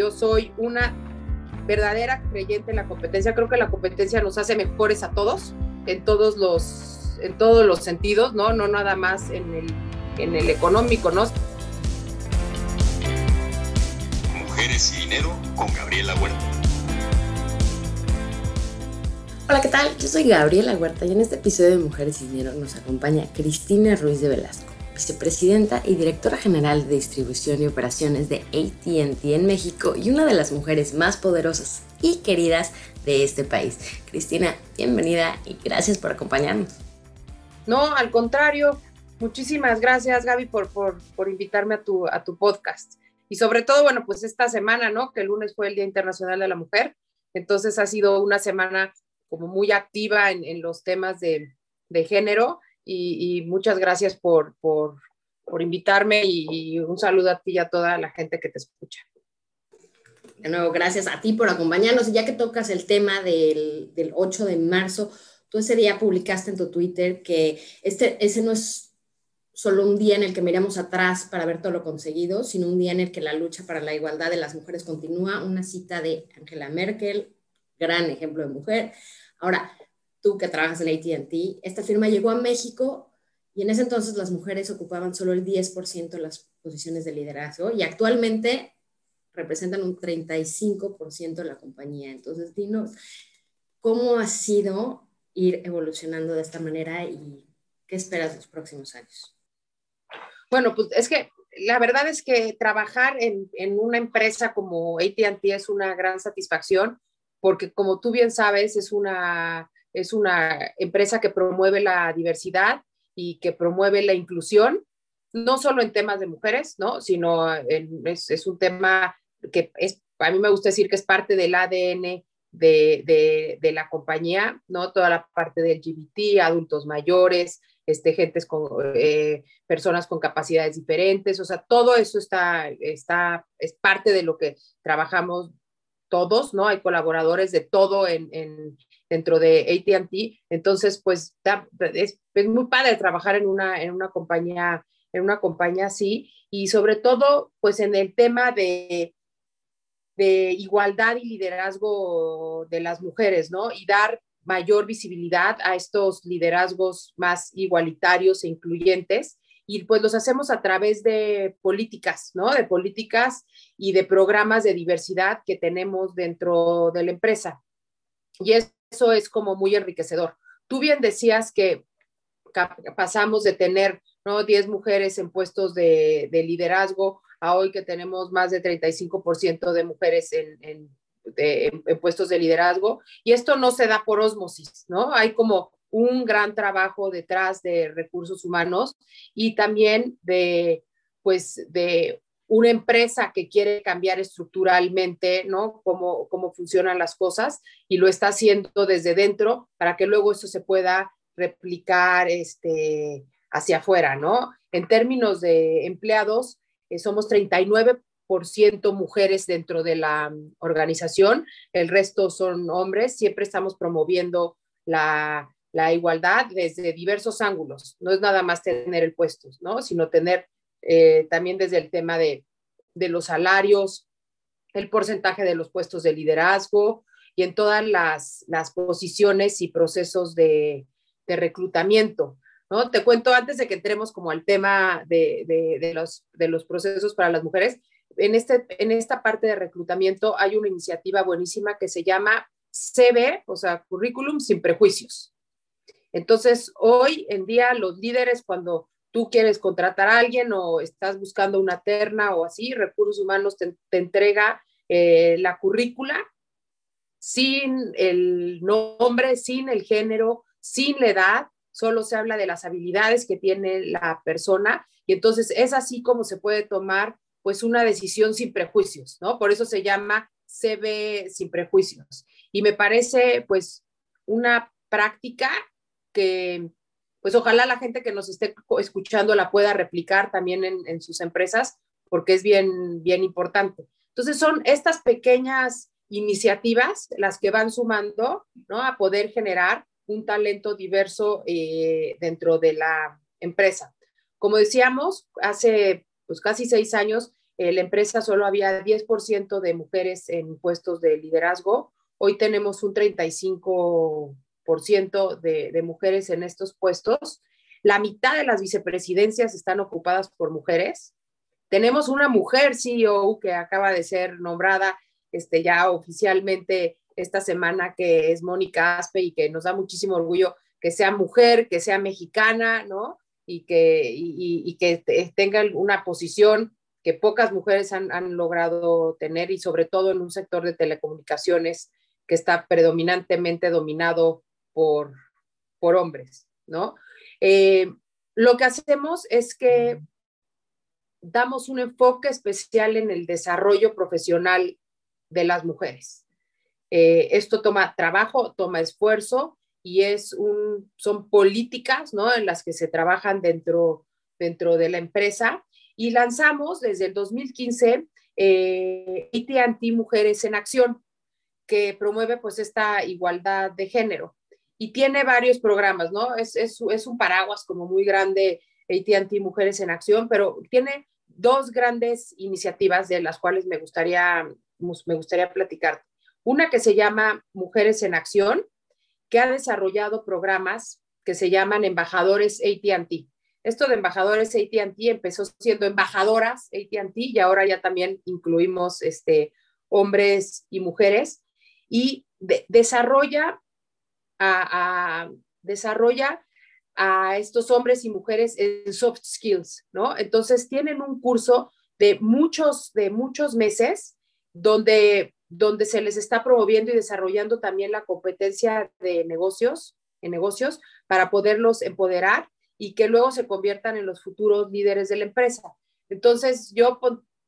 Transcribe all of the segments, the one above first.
yo soy una verdadera creyente en la competencia. Creo que la competencia nos hace mejores a todos, en todos los, en todos los sentidos, ¿no? No nada más en el, en el económico, ¿no? Mujeres y Dinero con Gabriela Huerta. Hola, ¿qué tal? Yo soy Gabriela Huerta y en este episodio de Mujeres y Dinero nos acompaña Cristina Ruiz de Velasco vicepresidenta y directora general de distribución y operaciones de ATT en México y una de las mujeres más poderosas y queridas de este país. Cristina, bienvenida y gracias por acompañarnos. No, al contrario, muchísimas gracias Gaby por, por, por invitarme a tu, a tu podcast. Y sobre todo, bueno, pues esta semana, ¿no? Que el lunes fue el Día Internacional de la Mujer. Entonces ha sido una semana como muy activa en, los temas de, de género y, muchas gracias por, por, por invitarme y, un saludo a ti y a toda la gente que te escucha. De nuevo, gracias a ti por acompañarnos. Y ya que tocas el tema del, del 8 de marzo, tú ese día publicaste en tu Twitter que este, ese no es solo un día en el que miramos atrás para ver todo lo conseguido, sino un día en el que la lucha para la igualdad de las mujeres continúa. Una cita de Angela Merkel, gran ejemplo de mujer. Ahora, tú que trabajas en ATT, esta firma llegó a México y en ese entonces las mujeres ocupaban solo el 10% de las posiciones de liderazgo y actualmente representan un 35% de la compañía. Entonces, dinos, ¿cómo ha sido ir evolucionando de esta manera y qué esperas los próximos años? Bueno, pues es que la verdad es que trabajar en, en una empresa como ATT es una gran satisfacción porque como tú bien sabes, es una es una empresa que promueve la diversidad y que promueve la inclusión, no solo en temas de mujeres, ¿no? sino es, un tema que es, a mí me gusta decir que es parte del ADN de, la compañía, ¿no? Toda la parte del LGBT, adultos mayores, este, gentes con, eh, personas con capacidades diferentes, o sea, todo eso está, está, es parte de lo que trabajamos todos, ¿no? Hay colaboradores de todo en, dentro de ATT. Entonces, pues es, muy padre trabajar en una, en una compañía, en una compañía así, y sobre todo, pues en el tema de, de igualdad y liderazgo de las mujeres, ¿no? Y dar mayor visibilidad a estos liderazgos más igualitarios e incluyentes. Y pues los hacemos a través de políticas, ¿no? De políticas y de programas de diversidad que tenemos dentro de la empresa. Y es eso es como muy enriquecedor. Tú bien decías que pasamos de tener ¿no? 10 mujeres en puestos de, liderazgo a hoy que tenemos más de 35% de mujeres en, en, en, puestos de liderazgo. Y esto no se da por osmosis, ¿no? Hay como un gran trabajo detrás de recursos humanos y también de, pues, de una empresa que quiere cambiar estructuralmente, ¿no? Cómo, cómo funcionan las cosas y lo está haciendo desde dentro para que luego eso se pueda replicar este, hacia afuera, ¿no? En términos de empleados, eh, somos 39 mujeres dentro de la mm, organización, el resto son hombres, siempre estamos promoviendo la, la, igualdad desde diversos ángulos, no es nada más tener el puesto, ¿no? Sino tener eh, también desde el tema de, los salarios, el porcentaje de los puestos de liderazgo y en todas las, posiciones y procesos de, reclutamiento. ¿no? Te cuento antes de que entremos como al tema de, los, de los procesos para las mujeres. En, este, en esta parte de reclutamiento hay una iniciativa buenísima que se llama CB, o sea, Currículum sin prejuicios. Entonces, hoy en día los líderes cuando tú quieres contratar a alguien o estás buscando una terna o así, recursos humanos te, entrega eh, la currícula sin el nombre, sin el género, sin la edad, solo se habla de las habilidades que tiene la persona y entonces es así como se puede tomar pues una decisión sin prejuicios, ¿no? Por eso se llama CB sin prejuicios. Y me parece pues una práctica que pues ojalá la gente que nos esté escuchando la pueda replicar también en, sus empresas, porque es bien, bien importante. Entonces son estas pequeñas iniciativas las que van sumando, ¿no? A poder generar un talento diverso eh, dentro de la empresa. Como decíamos, hace pues casi seis años, eh, la empresa solo había 10% de mujeres en puestos de liderazgo. Hoy tenemos un 35% de, de mujeres en estos puestos. La mitad de las vicepresidencias están ocupadas por mujeres. Tenemos una mujer CEO que acaba de ser nombrada este, ya oficialmente esta semana, que es Mónica Aspe y que nos da muchísimo orgullo que sea mujer, que sea mexicana, ¿no? Y que, y, que tenga una posición que pocas mujeres han, han, logrado tener y sobre todo en un sector de telecomunicaciones que está predominantemente dominado por, hombres, ¿no? Eh, lo que hacemos es que damos un enfoque especial en el desarrollo profesional de las mujeres. Eh, esto toma trabajo, toma esfuerzo y es un, son políticas ¿no? en las que se trabajan dentro, dentro de la empresa. Y lanzamos desde el 2015 eh, AT&T Mujeres en Acción, que promueve pues esta igualdad de género. Y tiene varios programas, ¿no? Es, es, un paraguas como muy grande AT&T Mujeres en Acción, pero tiene dos grandes iniciativas de las cuales me gustaría, me gustaría platicar. Una que se llama Mujeres en Acción, que ha desarrollado programas que se llaman embajadores ATT. Esto de embajadores ATT empezó siendo embajadoras ATT y ahora ya también incluimos este, hombres y mujeres y desarrolla, a, desarrolla a estos hombres y mujeres en soft skills, ¿no? Entonces tienen un curso de muchos, de muchos meses donde donde se les está promoviendo y desarrollando también la competencia de negocios, en negocios, para poderlos empoderar y que luego se conviertan en los futuros líderes de la empresa. Entonces, yo,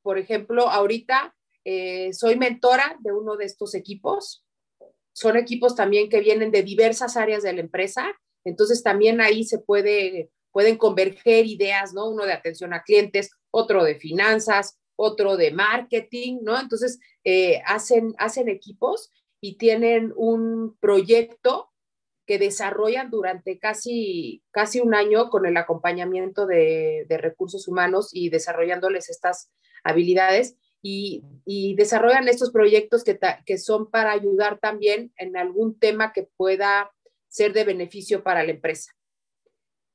por ejemplo, ahorita eh, soy mentora de uno de estos equipos. Son equipos también que vienen de diversas áreas de la empresa. Entonces, también ahí se puede, pueden converger ideas, ¿no? Uno de atención a clientes, otro de finanzas, otro de marketing, ¿no? Entonces, eh, hacen, hacen equipos y tienen un proyecto que desarrollan durante casi, casi un año con el acompañamiento de, recursos humanos y desarrollándoles estas habilidades y, desarrollan estos proyectos que, que son para ayudar también en algún tema que pueda ser de beneficio para la empresa.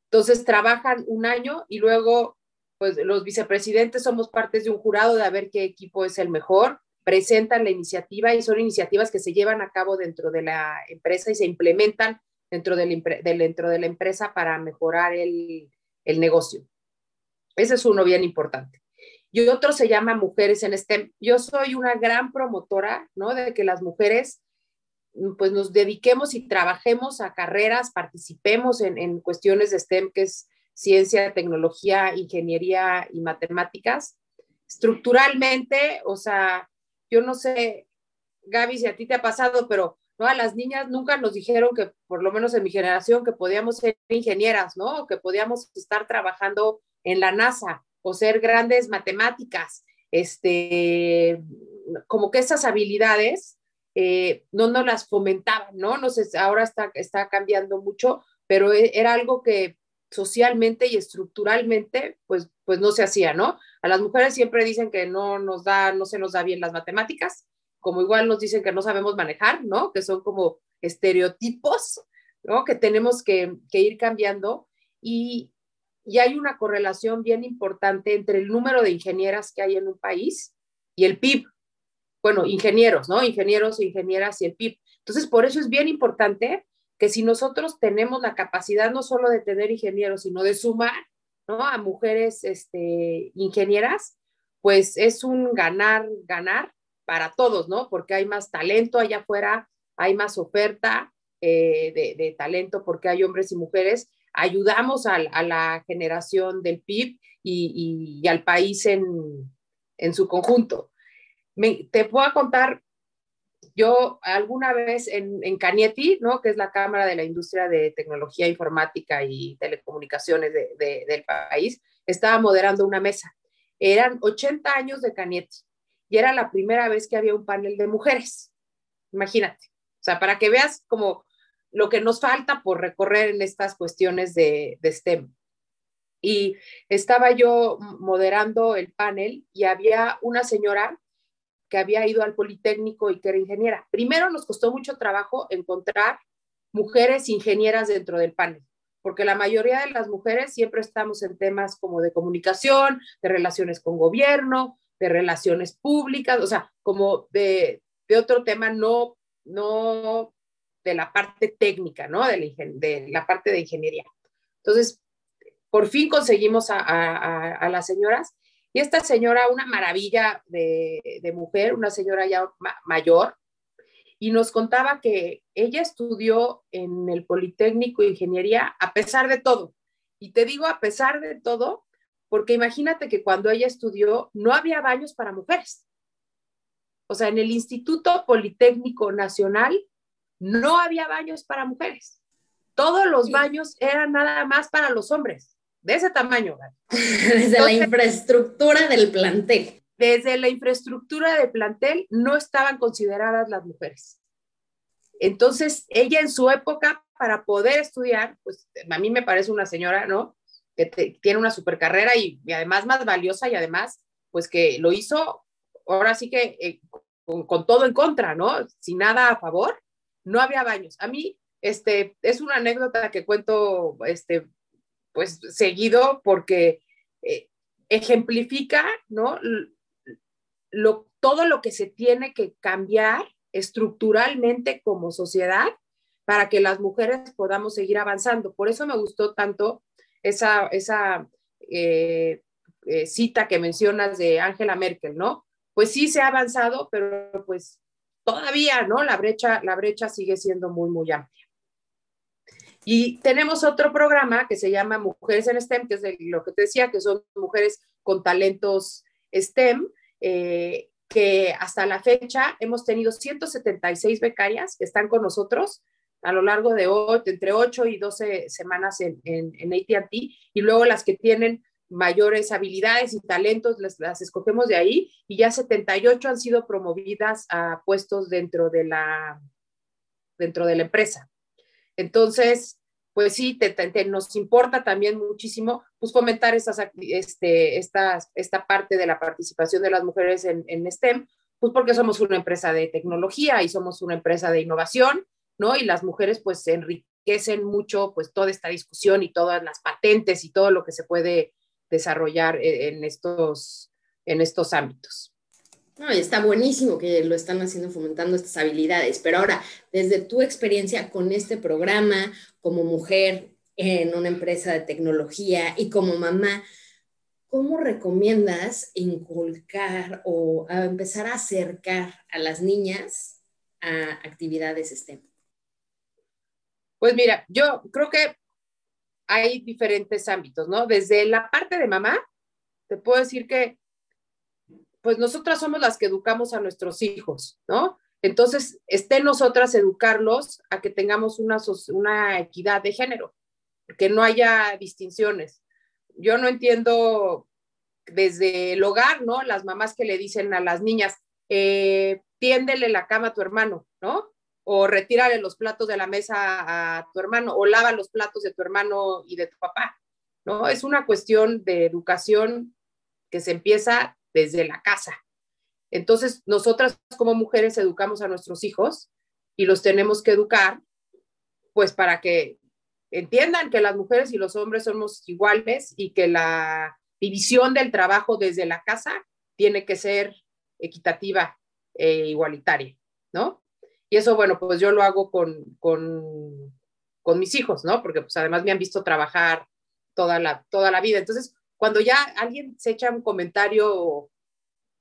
Entonces trabajan un año y luego pues los vicepresidentes somos partes de un jurado de a ver qué equipo es el mejor, presentan la iniciativa y son iniciativas que se llevan a cabo dentro de la empresa y se implementan dentro de la, dentro de la empresa para mejorar el, el negocio. Ese es uno bien importante. Y otro se llama Mujeres en STEM. Yo soy una gran promotora, ¿no? De que las mujeres pues nos dediquemos y trabajemos a carreras, participemos en, en cuestiones de STEM, que es ciencia, tecnología, ingeniería y matemáticas. Estructuralmente, o sea, yo no sé, Gaby, si a ti te ha pasado, pero ¿no? a las niñas nunca nos dijeron que, por lo menos en mi generación, que podíamos ser ingenieras, ¿no? Que podíamos estar trabajando en la NASA o ser grandes matemáticas. Este, como que esas habilidades eh, no nos las fomentaban, ¿no? No sé, ahora está, está cambiando mucho, pero e, era algo que socialmente y estructuralmente, pues, pues no se hacía, ¿no? A las mujeres siempre dicen que no nos da, no se nos da bien las matemáticas, como igual nos dicen que no sabemos manejar, ¿no? Que son como estereotipos, ¿no? Que tenemos que, ir cambiando y, y hay una correlación bien importante entre el número de ingenieras que hay en un país y el PIB. Bueno, ingenieros, ¿no? Ingenieros e ingenieras y el PIB. Entonces, por eso es bien importante que si nosotros tenemos la capacidad no solo de tener ingenieros, sino de sumar ¿no? a mujeres este, ingenieras, pues es un ganar, ganar para todos, ¿no? Porque hay más talento allá afuera, hay más oferta eh, de, talento porque hay hombres y mujeres. Ayudamos a, la generación del PIB y, al país en, su conjunto. te puedo contar yo alguna vez en, en Canieti, ¿no? que es la Cámara de la Industria de Tecnología Informática y Telecomunicaciones del país, estaba moderando una mesa. Eran 80 años de Canieti y era la primera vez que había un panel de mujeres. Imagínate. O sea, para que veas como lo que nos falta por recorrer en estas cuestiones de, de STEM. y estaba yo moderando el panel y había una señora que había ido al Politécnico y que era ingeniera. Primero nos costó mucho trabajo encontrar mujeres ingenieras dentro del panel, porque la mayoría de las mujeres siempre estamos en temas como de comunicación, de relaciones con gobierno, de relaciones públicas, o sea, como de, otro tema, no, no de la parte técnica, ¿no? De la, parte de ingeniería. Entonces, por fin conseguimos a, las señoras. Y esta señora, una maravilla de, mujer, una señora ya mayor, y nos contaba que ella estudió en el Politécnico Ingeniería a pesar de todo. Y te digo a pesar de todo, porque imagínate que cuando ella estudió no había baños para mujeres. O sea, en el Instituto Politécnico Nacional no había baños para mujeres. Todos los baños eran nada más para los hombres de ese tamaño. Desde la infraestructura del plantel. Desde la infraestructura del plantel no estaban consideradas las mujeres. Entonces, ella en su época, para poder estudiar, pues a mí me parece una señora, ¿no? Que tiene una super carrera y, además más valiosa y además, pues que lo hizo, ahora sí que eh, con, con, todo en contra, ¿no? Sin nada a favor, no había baños. A mí, este, es una anécdota que cuento, este, pues seguido porque eh, ejemplifica, ¿no? Lo, todo lo que se tiene que cambiar estructuralmente como sociedad para que las mujeres podamos seguir avanzando. Por eso me gustó tanto esa, esa eh, eh, cita que mencionas de Angela Merkel, ¿no? Pues sí se ha avanzado, pero pues todavía, ¿no? La brecha, la brecha sigue siendo muy, muy amplia. Y tenemos otro programa que se llama Mujeres en STEM, que es lo que te decía, que son mujeres con talentos STEM, eh, que hasta la fecha hemos tenido 176 becarias que están con nosotros a lo largo de entre 8 y 12 semanas en, en, en ATT, y luego las que tienen mayores habilidades y talentos, las, las, escogemos de ahí, y ya 78 han sido promovidas a puestos dentro de la, dentro de la empresa. Entonces, pues sí, te, nos importa también muchísimo pues, fomentar estas, este, estas, esta parte de la participación de las mujeres en, en, STEM, pues porque somos una empresa de tecnología y somos una empresa de innovación, ¿no? Y las mujeres pues enriquecen mucho pues toda esta discusión y todas las patentes y todo lo que se puede desarrollar e, en estos, en estos ámbitos. No, está buenísimo que lo están haciendo fomentando estas habilidades, pero ahora, desde tu experiencia con este programa, como mujer en una empresa de tecnología y como mamá, ¿cómo recomiendas inculcar o empezar a acercar a las niñas a actividades STEM? Pues mira, yo creo que hay diferentes ámbitos, ¿no? Desde la parte de mamá, te puedo decir que pues nosotras somos las que educamos a nuestros hijos, ¿no? Entonces, esté nosotras educarlos a que tengamos una, equidad de género, que no haya distinciones. Yo no entiendo desde el hogar, ¿no? Las mamás que le dicen a las niñas, eh, tiéndele la cama a tu hermano, ¿no? O retírale los platos de la mesa a tu hermano, o lava los platos de tu hermano y de tu papá, ¿no? Es una cuestión de educación que se empieza desde la casa. Entonces, nosotras como mujeres educamos a nuestros hijos y los tenemos que educar, pues para que entiendan que las mujeres y los hombres somos iguales y que la división del trabajo desde la casa tiene que ser equitativa e igualitaria, ¿no? Y eso, bueno, pues yo lo hago con, con, con mis hijos, ¿no? Porque pues además me han visto trabajar toda la, toda la vida. Entonces, cuando ya alguien se echa un comentario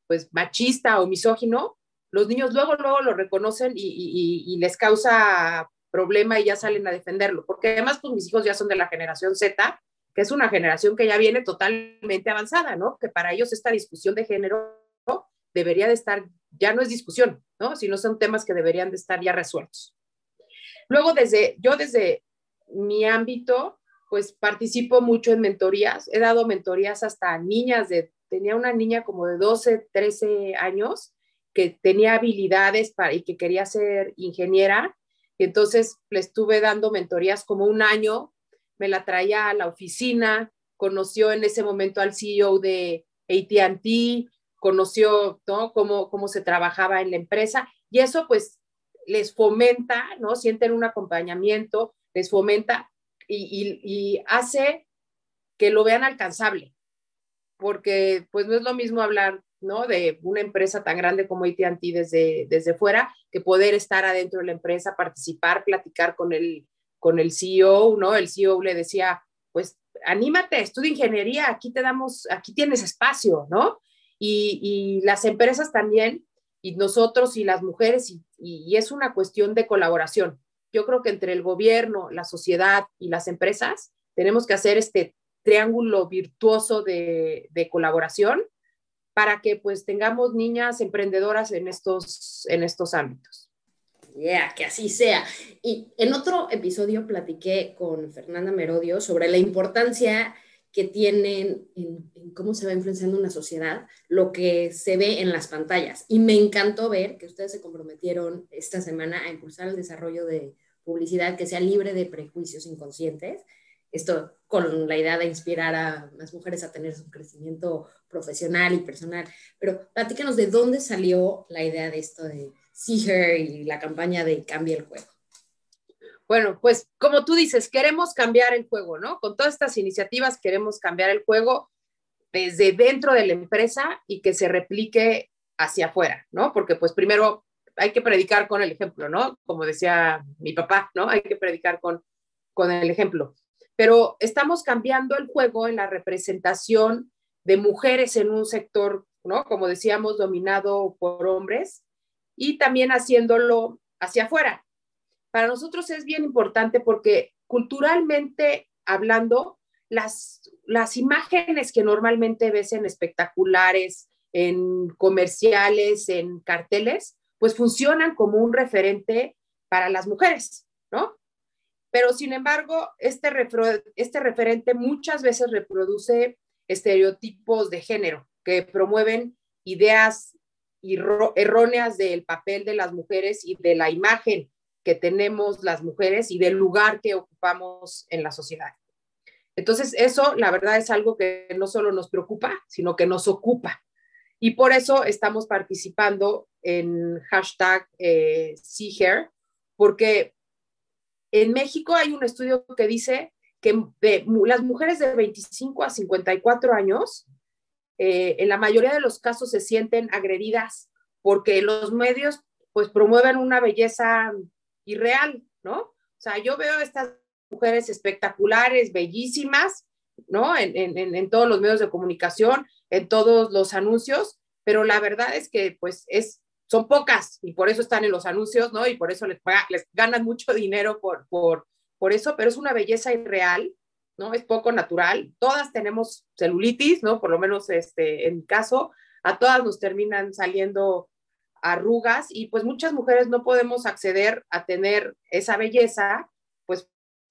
pues machista o misógino, los niños luego, luego lo reconocen y, les causa problema y ya salen a defenderlo, porque además pues mis hijos ya son de la generación Z, que es una generación que ya viene totalmente avanzada, ¿no? Que para ellos esta discusión de género debería de estar, ya no es discusión, ¿no? Sino son temas que deberían de estar ya resueltos. Luego, desde, yo desde mi ámbito, pues participo mucho en mentorías. He dado mentorías hasta niñas de, tenía una niña como de 12, 13 años que tenía habilidades para, y que quería ser ingeniera. Y entonces le estuve dando mentorías como un año, me la traía a la oficina, conoció en ese momento al CEO de ATT, conoció ¿no? cómo, cómo se trabajaba en la empresa y eso pues les fomenta, ¿no? Sienten un acompañamiento, les fomenta y, y, hace que lo vean alcanzable, porque pues no es lo mismo hablar, ¿no? De una empresa tan grande como AT&T desde, desde fuera, que poder estar adentro de la empresa, participar, platicar con el, con el CEO, ¿no? El CEO le decía, pues anímate, estudia ingeniería, aquí te damos, aquí tienes espacio, ¿no? Y, las empresas también, y nosotros y las mujeres, y, es una cuestión de colaboración. Yo creo que entre el gobierno, la sociedad y las empresas tenemos que hacer este triángulo virtuoso de, de colaboración para que pues tengamos niñas emprendedoras en estos, en estos ámbitos. Yeah, que así sea. Y en otro episodio platiqué con Fernanda Merodio sobre la importancia que tienen en, cómo se va influenciando una sociedad lo que se ve en las pantallas. Y me encantó ver que ustedes se comprometieron esta semana a impulsar el desarrollo de publicidad que sea libre de prejuicios inconscientes. Esto con la idea de inspirar a las mujeres a tener su crecimiento profesional y personal. Pero platícanos de dónde salió la idea de esto de See Her y la campaña de Cambia el Juego. Bueno, pues como tú dices, queremos cambiar el juego, ¿no? Con todas estas iniciativas queremos cambiar el juego desde dentro de la empresa y que se replique hacia afuera, ¿no? Porque pues primero hay que predicar con el ejemplo, ¿no? Como decía mi papá, ¿no? Hay que predicar con, con el ejemplo. Pero estamos cambiando el juego en la representación de mujeres en un sector, ¿no? Como decíamos, dominado por hombres y también haciéndolo hacia afuera. Para nosotros es bien importante porque culturalmente hablando, las, las imágenes que normalmente ves en espectaculares, en comerciales, en carteles, pues funcionan como un referente para las mujeres, ¿no? Pero sin embargo, este, este referente muchas veces reproduce estereotipos de género que promueven ideas erróneas del papel de las mujeres y de la imagen que tenemos las mujeres y del lugar que ocupamos en la sociedad. Entonces, eso, la verdad, es algo que no solo nos preocupa, sino que nos ocupa. Y por eso estamos participando en hashtag eh, porque en México hay un estudio que dice que las mujeres de 25 a 54 años eh, en la mayoría de los casos se sienten agredidas porque los medios pues promueven una belleza irreal, ¿no? O sea, yo veo estas mujeres espectaculares, bellísimas, ¿no? En, todos los medios de comunicación, en todos los anuncios, pero la verdad es que pues es, son pocas y por eso están en los anuncios, ¿no? Y por eso les, les ganan mucho dinero por, por, por eso, pero es una belleza irreal ¿no? Es poco natural. Todas tenemos celulitis, ¿no? Por lo menos este, en mi caso, a todas nos terminan saliendo arrugas y pues muchas mujeres no podemos acceder a tener esa belleza, pues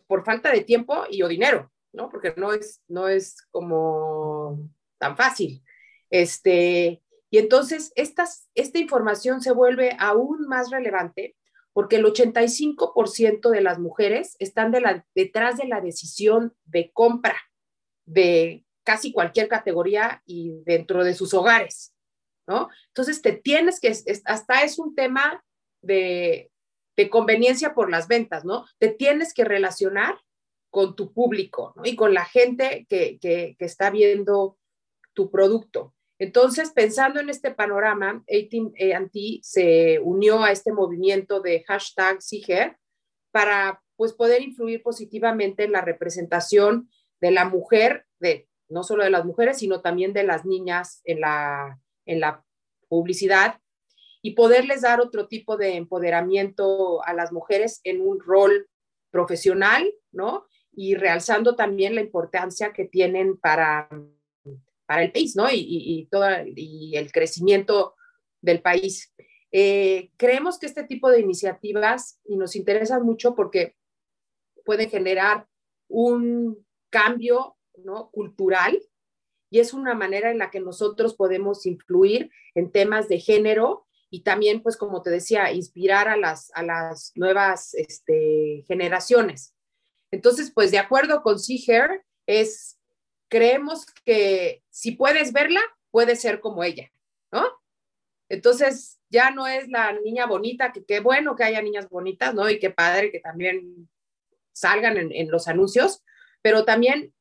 por falta de tiempo y o dinero, ¿no? Porque no es, no es como tan fácil. Este, y entonces esta información se vuelve aún más relevante porque el 85% de las mujeres están detrás de la decisión de compra de casi cualquier categoría y dentro de sus hogares, ¿no? Entonces te tienes que, hasta es un tema de, conveniencia por las ventas, ¿no? Te tienes que relacionar con tu público ¿no? y con la gente que, que está viendo tu producto. Entonces, pensando en este panorama, AT&T se unió a este movimiento de hashtag Siger para pues, poder influir positivamente en la representación de la mujer, de, no solo de las mujeres, sino también de las niñas en la, en la publicidad y poderles dar otro tipo de empoderamiento a las mujeres en un rol profesional, ¿no? Y realzando también la importancia que tienen para para el país, ¿no? Y, y, y el crecimiento del país. Eh, creemos que este tipo de iniciativas y nos interesan mucho porque pueden generar un cambio ¿no? cultural y es una manera en la que nosotros podemos influir en temas de género y también, pues como te decía, inspirar a las, a las nuevas este, generaciones. Entonces, pues de acuerdo con See es creemos que si puedes verla, puedes ser como ella, ¿no? Entonces, ya no es la niña bonita, que qué bueno que haya niñas bonitas, ¿no? Y qué padre que también salgan en, en los anuncios, pero también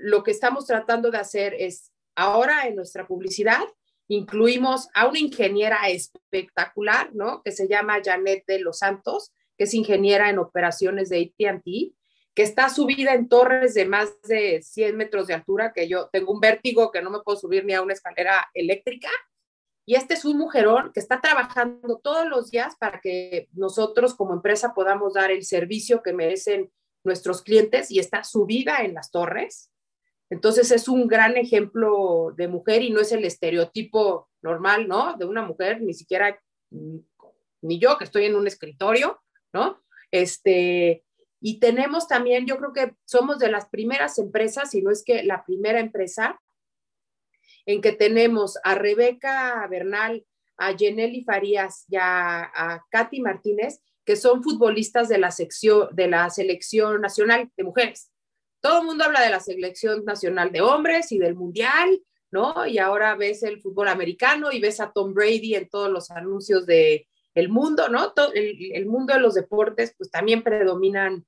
lo que estamos tratando de hacer es, ahora en nuestra publicidad, incluimos a una ingeniera espectacular, ¿no? Que se llama Janet de los Santos, que es ingeniera en operaciones de ATT, que está subida en torres de más de 100 metros de altura, que yo tengo un vértigo que no me puedo subir ni a una escalera eléctrica. Y este es un mujerón que está trabajando todos los días para que nosotros como empresa podamos dar el servicio que merecen nuestros clientes y está subida en las torres. Entonces es un gran ejemplo de mujer y no es el estereotipo normal, ¿no? De una mujer, ni siquiera ni yo que estoy en un escritorio, ¿no? Este, y tenemos también, yo creo que somos de las primeras empresas, si no es que la primera empresa, en que tenemos a Rebeca Bernal, a Jenely Farías y a, a Katy Martínez, que son futbolistas de la, sección, de la selección nacional de mujeres. Todo el mundo habla de la selección nacional de hombres y del mundial, ¿no? Y ahora ves el fútbol americano y ves a Tom Brady en todos los anuncios de el mundo, ¿no? El, mundo de los deportes, pues también predominan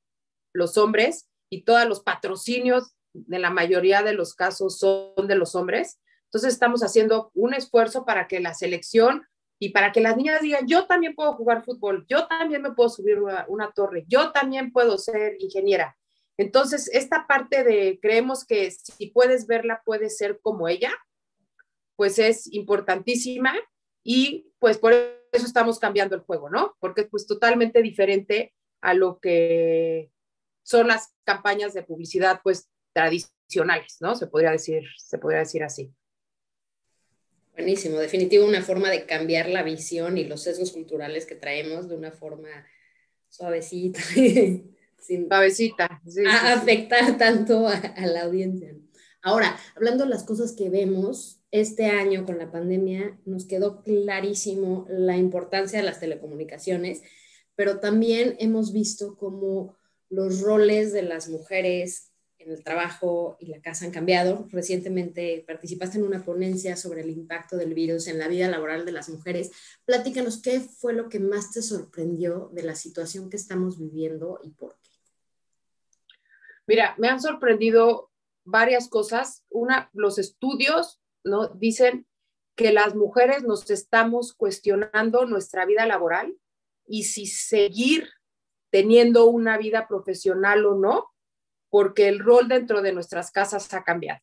los hombres y todos los patrocinios de la mayoría de los casos son de los hombres. Entonces estamos haciendo un esfuerzo para que la selección y para que las niñas digan, yo también puedo jugar fútbol, yo también me puedo subir una torre, yo también puedo ser ingeniera. Entonces, esta parte de creemos que si puedes verla, puede ser como ella, pues es importantísima y pues por eso estamos cambiando el juego, ¿no? Porque es pues totalmente diferente a lo que son las campañas de publicidad pues tradicionales, ¿no? Se podría decir, se podría decir así. Buenísimo, definitivo una forma de cambiar la visión y los sesgos culturales que traemos de una forma suavecita, sin suavecita, sí, a afectar sí. tanto a, a, la audiencia. Ahora, hablando de las cosas que vemos, este año con la pandemia nos quedó clarísimo la importancia de las telecomunicaciones, pero también hemos visto cómo los roles de las mujeres en el trabajo y la casa han cambiado. Recientemente participaste en una ponencia sobre el impacto del virus en la vida laboral de las mujeres. Platícanos qué fue lo que más te sorprendió de la situación que estamos viviendo y por qué. Mira, me han sorprendido varias cosas. Una, los estudios, ¿no? Dicen que las mujeres nos estamos cuestionando nuestra vida laboral y si seguir teniendo una vida profesional o no, porque el rol dentro de nuestras casas ha cambiado.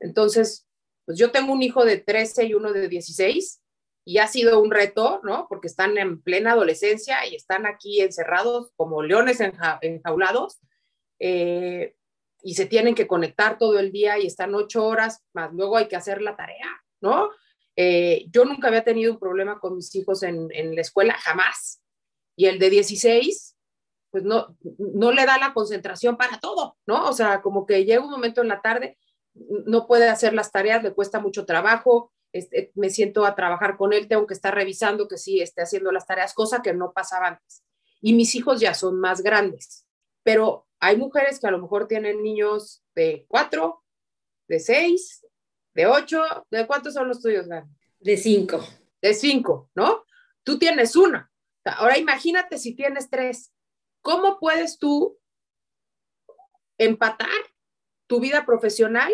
Entonces, pues yo tengo un hijo de 13 y uno de 16 y ha sido un reto, ¿no? Porque están en plena adolescencia y están aquí encerrados como leones enja enjaulados eh, y se tienen que conectar todo el día y están ocho horas, más luego hay que hacer la tarea, ¿no? Eh, yo nunca había tenido un problema con mis hijos en, en la escuela, jamás. Y el de 16, pues no, no le da la concentración para todo, ¿no? O sea, como que llega un momento en la tarde, no puede hacer las tareas, le cuesta mucho trabajo, este, me siento a trabajar con él, tengo que estar revisando que sí esté haciendo las tareas, cosa que no pasaba antes. Y mis hijos ya son más grandes, pero hay mujeres que a lo mejor tienen niños de cuatro, de seis, de ocho, ¿de cuántos son los tuyos, Gary? De cinco. De cinco, ¿no? Tú tienes una. Ahora imagínate si tienes tres. ¿Cómo puedes tú empatar tu vida profesional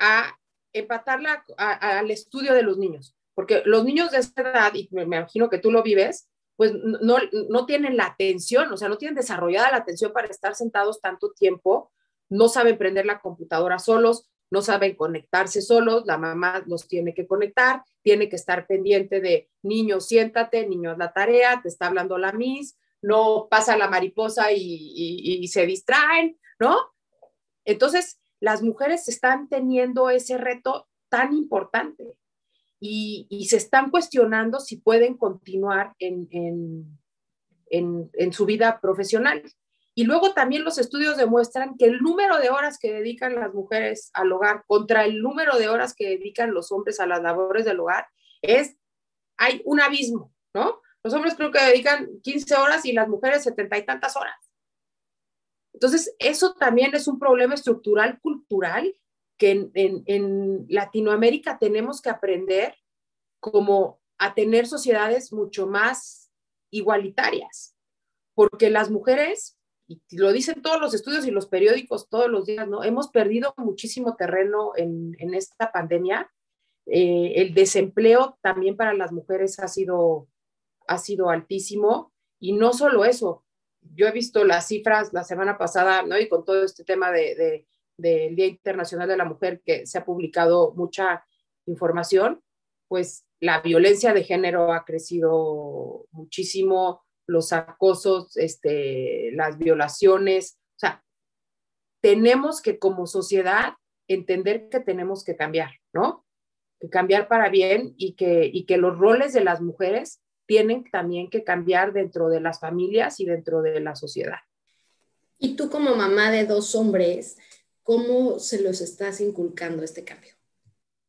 a empatarla a, al estudio de los niños? Porque los niños de esta edad, y me imagino que tú lo vives, pues no, no tienen la atención, o sea, no tienen desarrollada la atención para estar sentados tanto tiempo, no saben prender la computadora solos, no saben conectarse solos, la mamá los tiene que conectar, tiene que estar pendiente de niño, siéntate, niño, la tarea, te está hablando la Miss, no pasa la mariposa y, se distraen, ¿no? Entonces, las mujeres están teniendo ese reto tan importante y, se están cuestionando si pueden continuar en, en, en, en, su vida profesional. Y luego también los estudios demuestran que el número de horas que dedican las mujeres al hogar contra el número de horas que dedican los hombres a las labores del hogar es, hay un abismo, ¿no? Los hombres creo que dedican 15 horas y las mujeres setenta y tantas horas. Entonces, eso también es un problema estructural, cultural, que en, Latinoamérica tenemos que aprender como a tener sociedades mucho más igualitarias, porque las mujeres, y lo dicen todos los estudios y los periódicos todos los días, ¿no? Hemos perdido muchísimo terreno en, esta pandemia. Eh, el desempleo también para las mujeres ha sido, ha sido altísimo, y no solo eso, yo he visto las cifras la semana pasada, ¿no? Y con todo este tema de, del Día Internacional de la Mujer, que se ha publicado mucha información, pues la violencia de género ha crecido muchísimo, los acosos, este, las violaciones, o sea, tenemos que como sociedad entender que tenemos que cambiar, ¿no? Que cambiar para bien y que, y que los roles de las mujeres tienen también que cambiar dentro de las familias y dentro de la sociedad. Y tú como mamá de dos hombres, ¿cómo se los estás inculcando este cambio?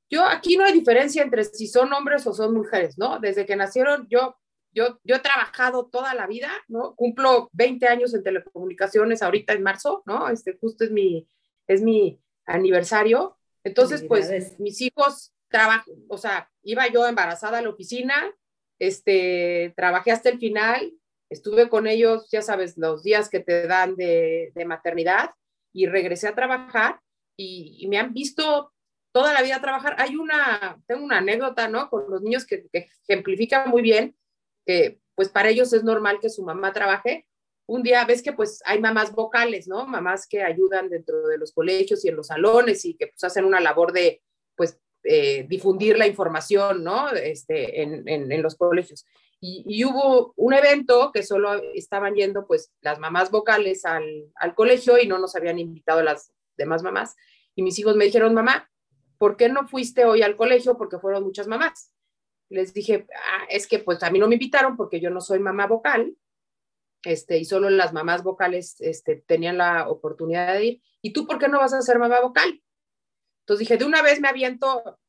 Yo aquí no hay diferencia entre si son hombres o son mujeres, ¿no? Desde que nacieron yo yo, yo he trabajado toda la vida, ¿no? Cumplo 20 años en telecomunicaciones ahorita en marzo, ¿no? Este justo es mi, es mi aniversario. Entonces, pues mis hijos trabajan, o sea, iba yo embarazada a la oficina, este, trabajé hasta el final, estuve con ellos, ya sabes, los días que te dan de, maternidad y regresé a trabajar y, me han visto toda la vida trabajar. Hay una, tengo una anécdota, ¿no? Con los niños que, ejemplifica muy bien que pues para ellos es normal que su mamá trabaje. Un día ves que pues hay mamás vocales, ¿no? Mamás que ayudan dentro de los colegios y en los salones y que pues hacen una labor de pues eh, difundir la información, ¿no? Este, en, en, los colegios. Y, hubo un evento que solo estaban yendo pues las mamás vocales al, al, colegio y no nos habían invitado las demás mamás. Y mis hijos me dijeron, mamá, ¿por qué no fuiste hoy al colegio? Porque fueron muchas mamás. Les dije, ah, es que pues a mí no me invitaron porque yo no soy mamá vocal, este, y solo las mamás vocales este, tenían la oportunidad de ir. ¿Y tú por qué no vas a ser mamá vocal? Entonces dije, de una vez me aviento,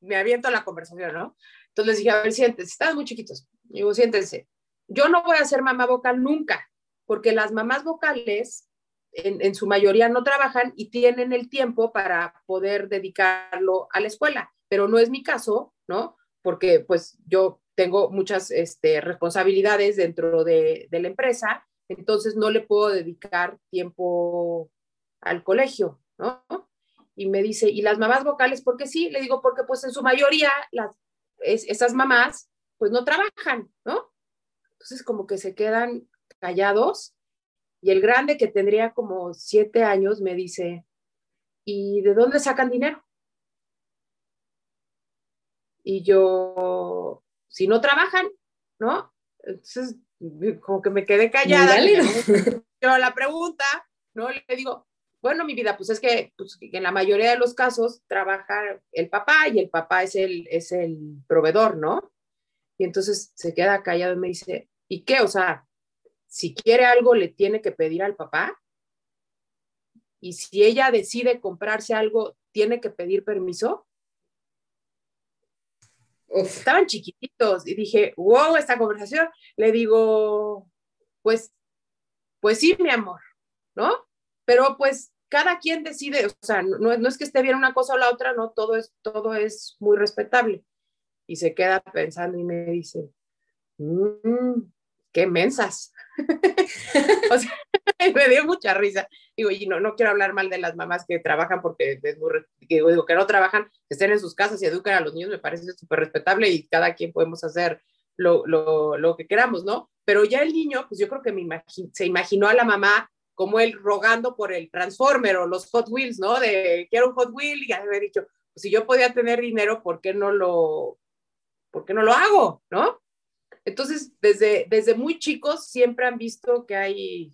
me aviento la conversación, ¿no? Entonces les dije, a ver, siéntense, están muy chiquitos. Digo, siéntense. Yo no voy a ser mamá vocal nunca, porque las mamás vocales en, su mayoría no trabajan y tienen el tiempo para poder dedicarlo a la escuela, pero no es mi caso, ¿no? Porque pues yo tengo muchas este, responsabilidades dentro de, de la empresa, entonces no le puedo dedicar tiempo al colegio, ¿no? y me dice, ¿y las mamás vocales por qué sí? Le digo, porque pues en su mayoría las, esas mamás pues no trabajan, ¿no? Entonces como que se quedan callados y el grande que tendría como siete años me dice, ¿y de dónde sacan dinero? Y yo, si no trabajan, ¿no? Entonces, como que me quedé callada. Yo la pregunta, ¿no? Le digo, bueno, mi vida, pues es que, pues, en la mayoría de los casos trabaja el papá y el papá es el, es el proveedor, ¿no? Y entonces se queda callado y me dice, ¿y qué? O sea, si quiere algo le tiene que pedir al papá. Y si ella decide comprarse algo, tiene que pedir permiso. Estaban chiquititos y dije, wow, esta conversación. Le digo, pues, pues sí, mi amor, ¿no? Pero pues cada quien decide, o sea, no, es que esté bien una cosa o la otra, no, todo es, todo es muy respetable. Y se queda pensando y me dice, mmm, qué mensas. o sea, me dio mucha risa. Digo, y no, no quiero hablar mal de las mamás que trabajan porque es muy, digo, que no trabajan, que estén en sus casas y educan a los niños, me parece súper respetable y cada quien podemos hacer lo, lo, lo, que queramos, ¿no? Pero ya el niño, pues yo creo que me se imaginó a la mamá como él rogando por el Transformer o los Hot Wheels, ¿no? De quiero un Hot Wheel y he dicho, pues si yo podía tener dinero, ¿por qué no lo, por qué no lo hago, ¿no? Entonces, desde, desde muy chicos siempre han visto que hay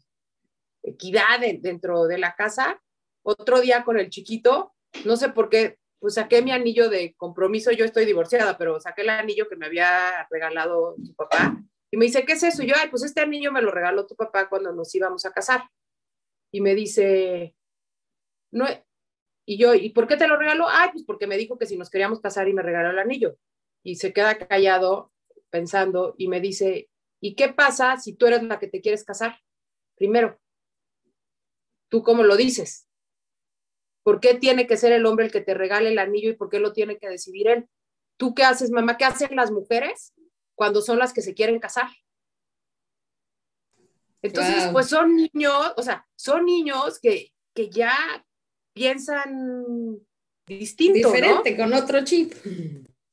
equidad dentro de la casa. Otro día con el chiquito, no sé por qué, pues saqué mi anillo de compromiso, yo estoy divorciada, pero saqué el anillo que me había regalado su papá y me dice, ¿qué es eso? Y yo, ay, pues este anillo me lo regaló tu papá cuando nos íbamos a casar y me dice, no, y yo, ¿y por qué te lo regaló? Ay, pues porque me dijo que si nos queríamos casar y me regaló el anillo. Y se queda callado pensando y me dice, ¿y qué pasa si tú eres la que te quieres casar primero? ¿tú cómo lo dices? ¿Por qué tiene que ser el hombre el que te regale el anillo y por qué lo tiene que decidir él? ¿Tú qué haces, mamá? ¿Qué hacen las mujeres cuando son las que se quieren casar? Entonces, pues son niños, o sea, son niños que, que ya piensan distinto, Diferente, con otro chip.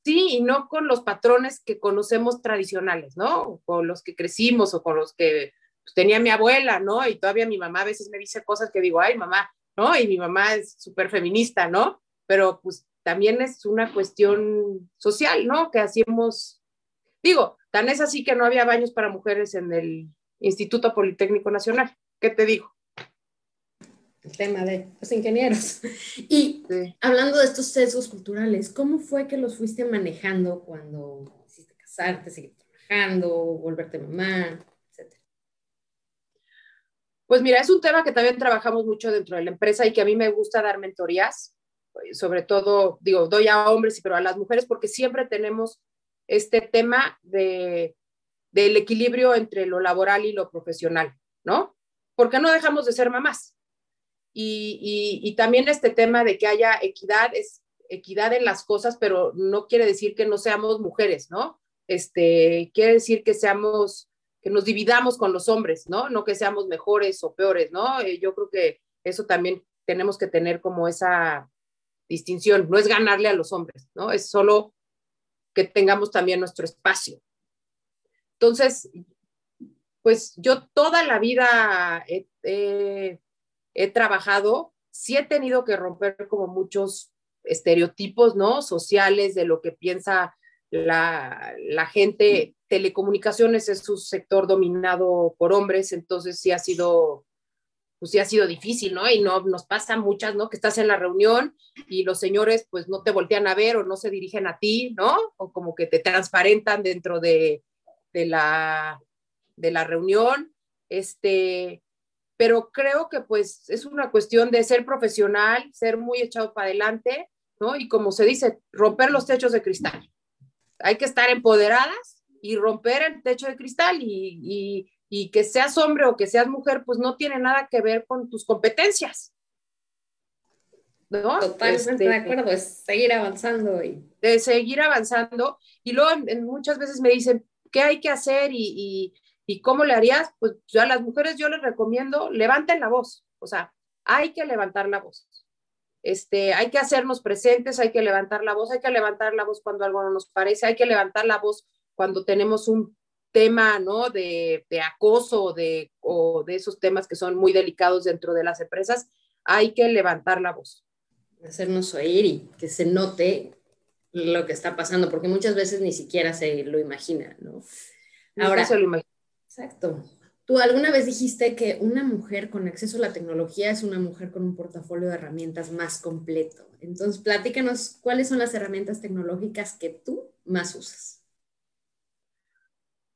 Sí, y no con los patrones que conocemos tradicionales, ¿no? Con los que crecimos o con los que pues, tenía mi abuela, ¿no? Y todavía mi mamá a veces me dice cosas que digo, ay, mamá, ¿no? Y mi mamá es súper feminista, ¿no? Pero pues también es una cuestión social, ¿no? Que hacíamos, digo, tan es así que no había baños para mujeres en el Instituto Politécnico Nacional. ¿Qué te digo? El tema de los ingenieros. Y hablando de estos sesgos culturales, ¿cómo fue que los fuiste manejando cuando hiciste casarte, seguir trabajando, volverte mamá, etcétera? Pues mira, es un tema que también trabajamos mucho dentro de la empresa y que a mí me gusta dar mentorías, sobre todo, digo, doy a hombres, pero a las mujeres, porque siempre tenemos este tema de del equilibrio entre lo laboral y lo profesional, ¿no? Porque no dejamos de ser mamás. Y, también este tema de que haya equidad, es equidad en las cosas, pero no quiere decir que no seamos mujeres, ¿no? Este, quiere decir que seamos, que nos dividamos con los hombres, ¿no? No que seamos mejores o peores, ¿no? Eh, yo creo que eso también tenemos que tener como esa distinción, no es ganarle a los hombres, ¿no? Es solo que tengamos también nuestro espacio, entonces, pues yo toda la vida he, trabajado, sí he tenido que romper como muchos estereotipos, ¿no? Sociales de lo que piensa la, gente. Telecomunicaciones es un sector dominado por hombres, entonces sí ha sido, pues sí ha sido difícil, ¿no? Y no nos pasa muchas, ¿no? Que estás en la reunión y los señores pues no te voltean a ver o no se dirigen a ti, ¿no? O como que te transparentan dentro de, de la, de la reunión, este, pero creo que pues es una cuestión de ser profesional, ser muy echado para adelante, ¿no? Y como se dice, romper los techos de cristal. Hay que estar empoderadas y romper el techo de cristal y, y, que seas hombre o que seas mujer, pues no tiene nada que ver con tus competencias. ¿no? Totalmente de este, acuerdo, es seguir avanzando. Y... De seguir avanzando. Y luego muchas veces me dicen, ¿qué hay que hacer y, cómo le harías? Pues a las mujeres yo les recomiendo, levanten la voz, o sea, hay que levantar la voz. Este, hay que hacernos presentes, hay que levantar la voz, hay que levantar la voz cuando algo no nos parece, hay que levantar la voz cuando tenemos un tema, ¿no? De, acoso de, o de esos temas que son muy delicados dentro de las empresas, hay que levantar la voz. Hacernos oír y que se note lo que está pasando, porque muchas veces ni siquiera se lo imagina, ¿no? Ahora, se lo imagina. Exacto. Tú alguna vez dijiste que una mujer con acceso a la tecnología es una mujer con un portafolio de herramientas más completo. Entonces, platícanos cuáles son las herramientas tecnológicas que tú más usas.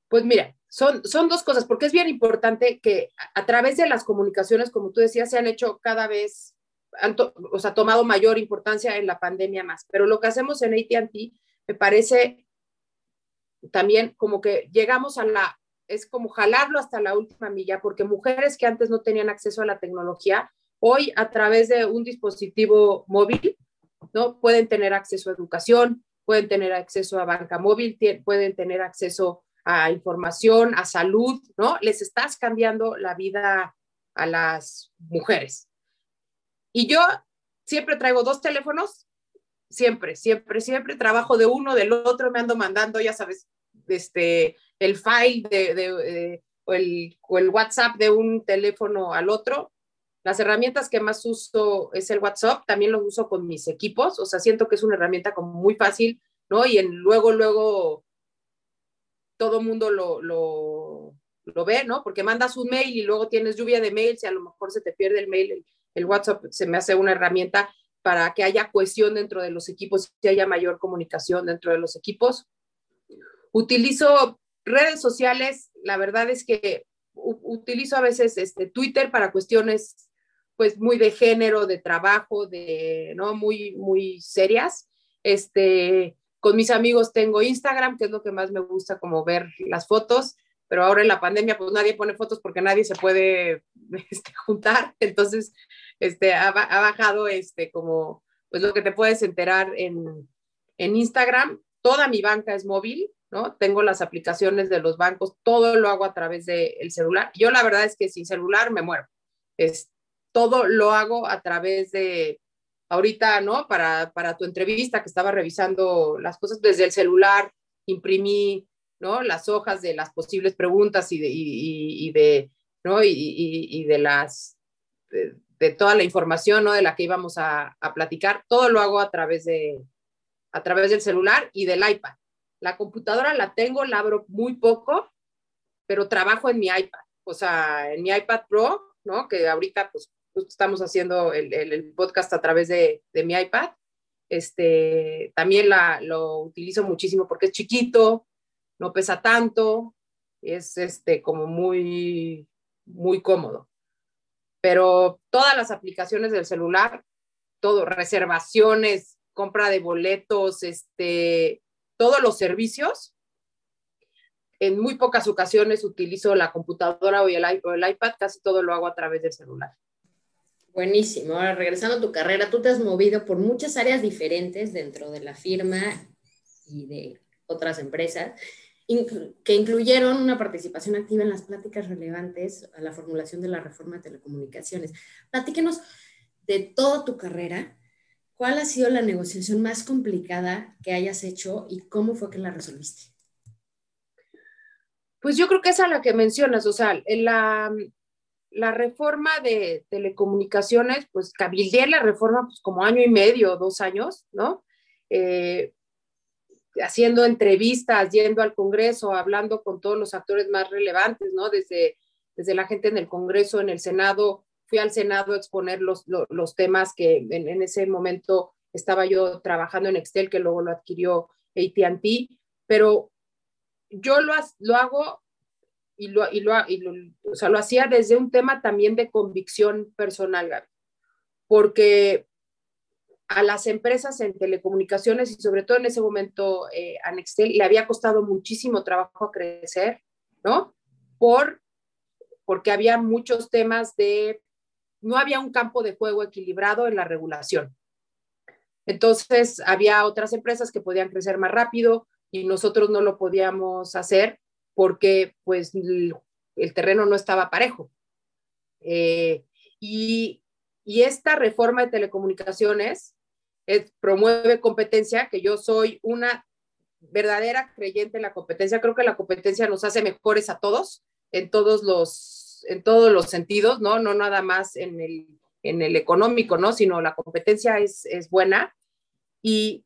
Pues mira, son, son dos cosas, porque es bien importante que a, a través de las comunicaciones, como tú decías, se han hecho cada vez han o sea, tomado mayor importancia en la pandemia más. Pero lo que hacemos en ATT me parece también como que llegamos a la, es como jalarlo hasta la última milla, porque mujeres que antes no tenían acceso a la tecnología, hoy a través de un dispositivo móvil, ¿no? Pueden tener acceso a educación, pueden tener acceso a banca móvil, pueden tener acceso a información, a salud, ¿no? Les estás cambiando la vida a las mujeres. Y yo siempre traigo dos teléfonos, siempre, siempre, siempre trabajo de uno, del otro, me ando mandando, ya sabes, este, el file de, eh, o, el, o el WhatsApp de un teléfono al otro. Las herramientas que más uso es el WhatsApp, también lo uso con mis equipos, o sea, siento que es una herramienta como muy fácil, ¿no? Y en, luego, luego, todo mundo lo, lo, lo, ve, ¿no? Porque mandas un mail y luego tienes lluvia de mails y a lo mejor se te pierde el mail el WhatsApp se me hace una herramienta para que haya cohesión dentro de los equipos y haya mayor comunicación dentro de los equipos. Utilizo redes sociales, la verdad es que utilizo a veces este, Twitter para cuestiones pues muy de género, de trabajo, de, ¿no? Muy, muy serias. Este, con mis amigos tengo Instagram, que es lo que más me gusta como ver las fotos. pero ahora en la pandemia pues nadie pone fotos porque nadie se puede este, juntar, entonces este, ha, ha, bajado este, como pues lo que te puedes enterar en, en Instagram. Toda mi banca es móvil, ¿no? Tengo las aplicaciones de los bancos, todo lo hago a través del celular. Yo la verdad es que sin celular me muero. Es, todo lo hago a través de, ahorita, ¿no? Para, para tu entrevista que estaba revisando las cosas desde el celular, imprimí, ¿no? Las hojas de las posibles preguntas y de, y, de ¿no? Y, de las, de, de, toda la información, ¿no? De la que íbamos a, platicar, todo lo hago a través de, a través del celular y del iPad. La computadora la tengo, la abro muy poco, pero trabajo en mi iPad, o sea, en mi iPad Pro, ¿no? Que ahorita, pues, estamos haciendo el podcast a través de, de, mi iPad. Este, también la, lo utilizo muchísimo porque es chiquito, no pesa tanto, es este, como muy, muy cómodo. Pero todas las aplicaciones del celular, todo, reservaciones, compra de boletos, este, todos los servicios, en muy pocas ocasiones utilizo la computadora o el, o el iPad, casi todo lo hago a través del celular. Buenísimo. Ahora, regresando a tu carrera, tú te has movido por muchas áreas diferentes dentro de la firma y de otras empresas, que incluyeron una participación activa en las pláticas relevantes a la formulación de la reforma de telecomunicaciones. Platíquenos de toda tu carrera, ¿cuál ha sido la negociación más complicada que hayas hecho y cómo fue que la resolviste? Pues yo creo que esa es la que mencionas, o sea, la, la reforma de telecomunicaciones, pues cabildeé la reforma pues como año y medio, dos años, ¿no? Eh, haciendo entrevistas, yendo al Congreso, hablando con todos los actores más relevantes, ¿no? Desde, desde la gente en el Congreso, en el Senado, fui al Senado a exponer los, los, los temas que en, en, ese momento estaba yo trabajando en Excel, que luego lo adquirió ATT, pero yo lo, lo hago y lo, y lo, y lo, o sea, lo hacía desde un tema también de convicción personal, Gaby, porque a las empresas en telecomunicaciones y sobre todo en ese momento eh, a Nextel le había costado muchísimo trabajo crecer, ¿no? Por, porque había muchos temas de, no había un campo de juego equilibrado en la regulación. Entonces, había otras empresas que podían crecer más rápido y nosotros no lo podíamos hacer porque pues el, terreno no estaba parejo. Eh, y, y, esta reforma de telecomunicaciones es, promueve competencia, que yo soy una verdadera creyente en la competencia. Creo que la competencia nos hace mejores a todos, en todos los, en todos los sentidos, ¿no? No nada más en el, en el económico, ¿no? Sino la competencia es, es buena. Y,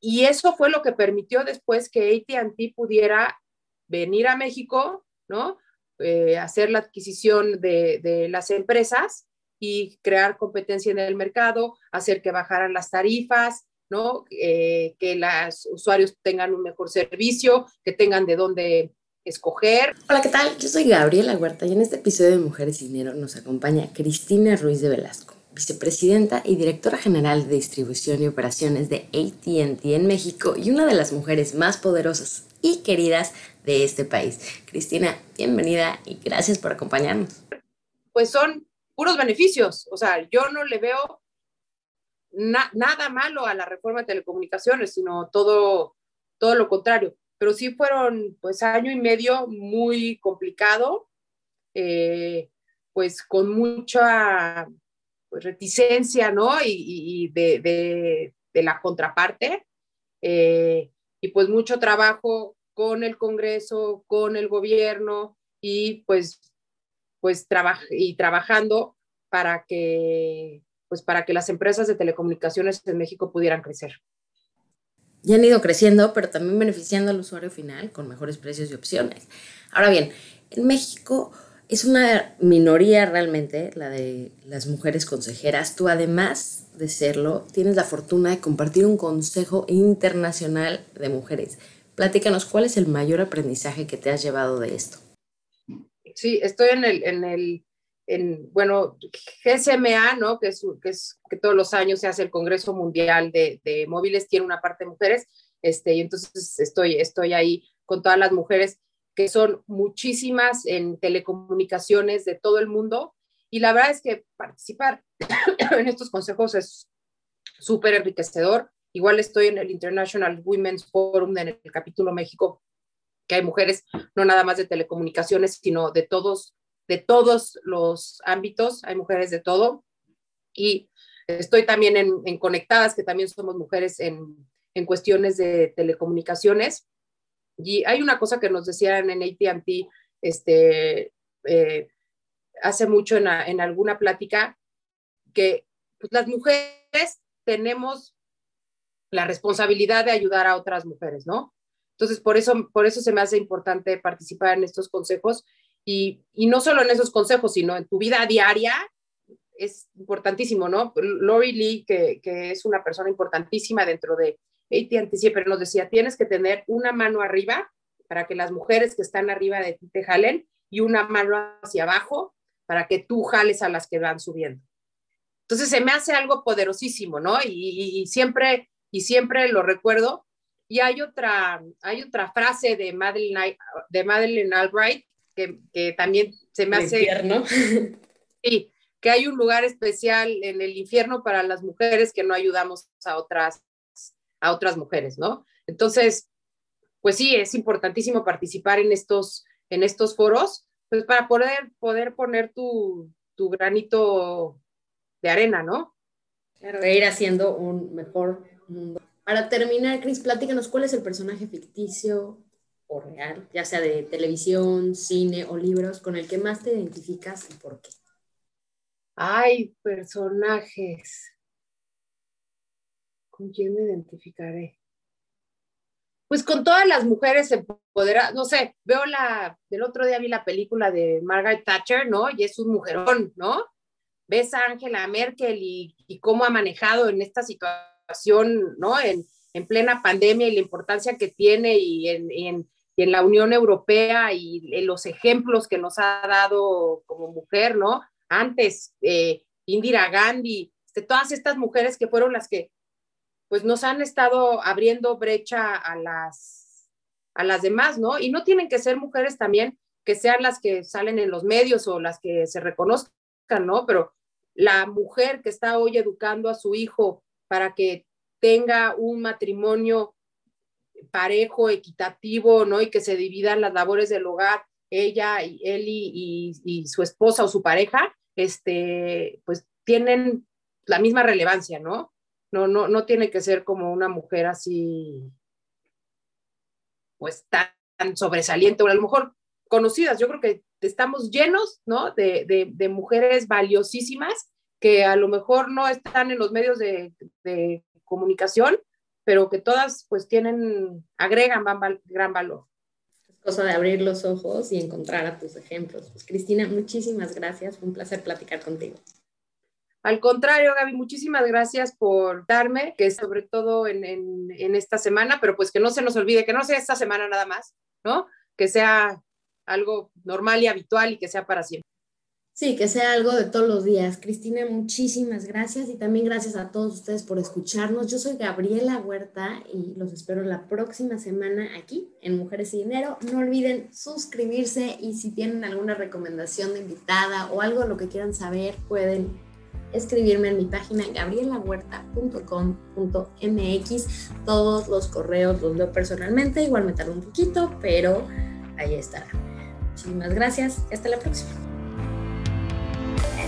y eso fue lo que permitió después que ATT pudiera venir a México, ¿no? Eh, hacer la adquisición de, de, las empresas y crear competencia en el mercado, hacer que bajaran las tarifas, ¿no? Eh, que los usuarios tengan un mejor servicio, que tengan de dónde escoger. Hola, ¿qué tal? Yo soy Gabriela Huerta y en este episodio de Mujeres y Dinero nos acompaña Cristina Ruiz de Velasco, vicepresidenta y directora general de distribución y operaciones de ATT en México y una de las mujeres más poderosas y queridas de este país. Cristina, bienvenida y gracias por acompañarnos. Pues son puros beneficios, o sea, yo no le veo na nada malo a la reforma de telecomunicaciones, sino todo, todo lo contrario. Pero sí fueron pues año y medio muy complicado, eh, pues con mucha pues, reticencia, ¿no? Y, de, de, la contraparte. Eh, y pues mucho trabajo con el Congreso, con el gobierno y pues, pues traba y trabajando para que, pues para que las empresas de telecomunicaciones en México pudieran crecer. Ya han ido creciendo, pero también beneficiando al usuario final con mejores precios y opciones. Ahora bien, en México es una minoría realmente la de las mujeres consejeras. Tú además de serlo, tienes la fortuna de compartir un consejo internacional de mujeres. Platícanos, ¿cuál es el mayor aprendizaje que te has llevado de esto? Sí, estoy en el, en el, en, bueno, GSMA, ¿no? Que es, que es que todos los años se hace el Congreso Mundial de, de Móviles, tiene una parte de mujeres, este, y entonces estoy, estoy ahí con todas las mujeres. que son muchísimas en telecomunicaciones de todo el mundo. Y la verdad es que participar en estos consejos es súper enriquecedor. Igual estoy en el International Women's Forum en el capítulo México, que hay mujeres no nada más de telecomunicaciones, sino de todos, de todos los ámbitos, hay mujeres de todo. Y estoy también en, Conectadas, que también somos mujeres en, en cuestiones de telecomunicaciones. Y hay una cosa que nos decían en ATT este, eh, hace mucho en, en, alguna plática, que pues, las mujeres tenemos la responsabilidad de ayudar a otras mujeres, ¿no? Entonces, por eso, por eso se me hace importante participar en estos consejos y, y no solo en esos consejos, sino en tu vida diaria, es importantísimo, ¿no? Lori Lee, que, que es una persona importantísima dentro de AT&T siempre nos decía, tienes que tener una mano arriba para que las mujeres que están arriba de ti te jalen y una mano hacia abajo para que tú jales a las que van subiendo. Entonces se me hace algo poderosísimo, ¿no? Y, siempre y siempre lo recuerdo. Y hay otra hay otra frase de Madeleine de Madeleine Albright que, que también se me hace infierno. Sí, que hay un lugar especial en el infierno para las mujeres que no ayudamos a otras a otras mujeres, ¿no? Entonces, pues sí, es importantísimo participar en estos, en estos foros, pues para poder, poder poner tu, tu granito de arena, ¿no? Claro, ir haciendo un mejor mundo. Para terminar, Cris, platícanos cuál es el personaje ficticio o real, ya sea de televisión, cine o libros, con el que más te identificas y por qué. Ay, personajes. ¿Con quién me identificaré? Pues con todas las mujeres empoderadas, no sé, veo la, del otro día vi la película de Margaret Thatcher, ¿no? Y es un mujerón, ¿no? Ves a Angela Merkel y, cómo ha manejado en esta situación, ¿no? En, plena pandemia y la importancia que tiene y en, la Unión Europea y en los ejemplos que nos ha dado como mujer, ¿no? Antes, eh, Indira Gandhi, de todas estas mujeres que fueron las que pues nos han estado abriendo brecha a las, a las demás, ¿no? Y no tienen que ser mujeres también que sean las que salen en los medios o las que se reconozcan, ¿no? Pero la mujer que está hoy educando a su hijo para que tenga un matrimonio parejo, equitativo, ¿no? Y que se dividan las labores del hogar, ella y él y, su esposa o su pareja, este, pues tienen la misma relevancia, ¿no? No, no, no tiene que ser como una mujer así, pues tan sobresaliente, o a lo mejor conocidas. Yo creo que estamos llenos, ¿no? De, mujeres valiosísimas que a lo mejor no están en los medios de, de comunicación, pero que todas pues tienen, agregan gran valor. Es cosa de abrir los ojos y encontrar a tus ejemplos. Pues Cristina, muchísimas gracias, fue un placer platicar contigo. Al contrario, Gaby, muchísimas gracias por darme, que sobre todo en, en, esta semana, pero pues que no se nos olvide, que no sea esta semana nada más, ¿no? Que sea algo normal y habitual y que sea para siempre. Sí, que sea algo de todos los días. Cristina, muchísimas gracias y también gracias a todos ustedes por escucharnos. Yo soy Gabriela Huerta y los espero la próxima semana aquí en Mujeres y Dinero. No olviden suscribirse y si tienen alguna recomendación de invitada o algo lo que quieran saber, pueden escribirme en mi página gabrielahuerta.com.mx. Todos los correos los leo personalmente, igual me tardo un poquito, pero ahí estará. Muchísimas gracias y hasta la próxima.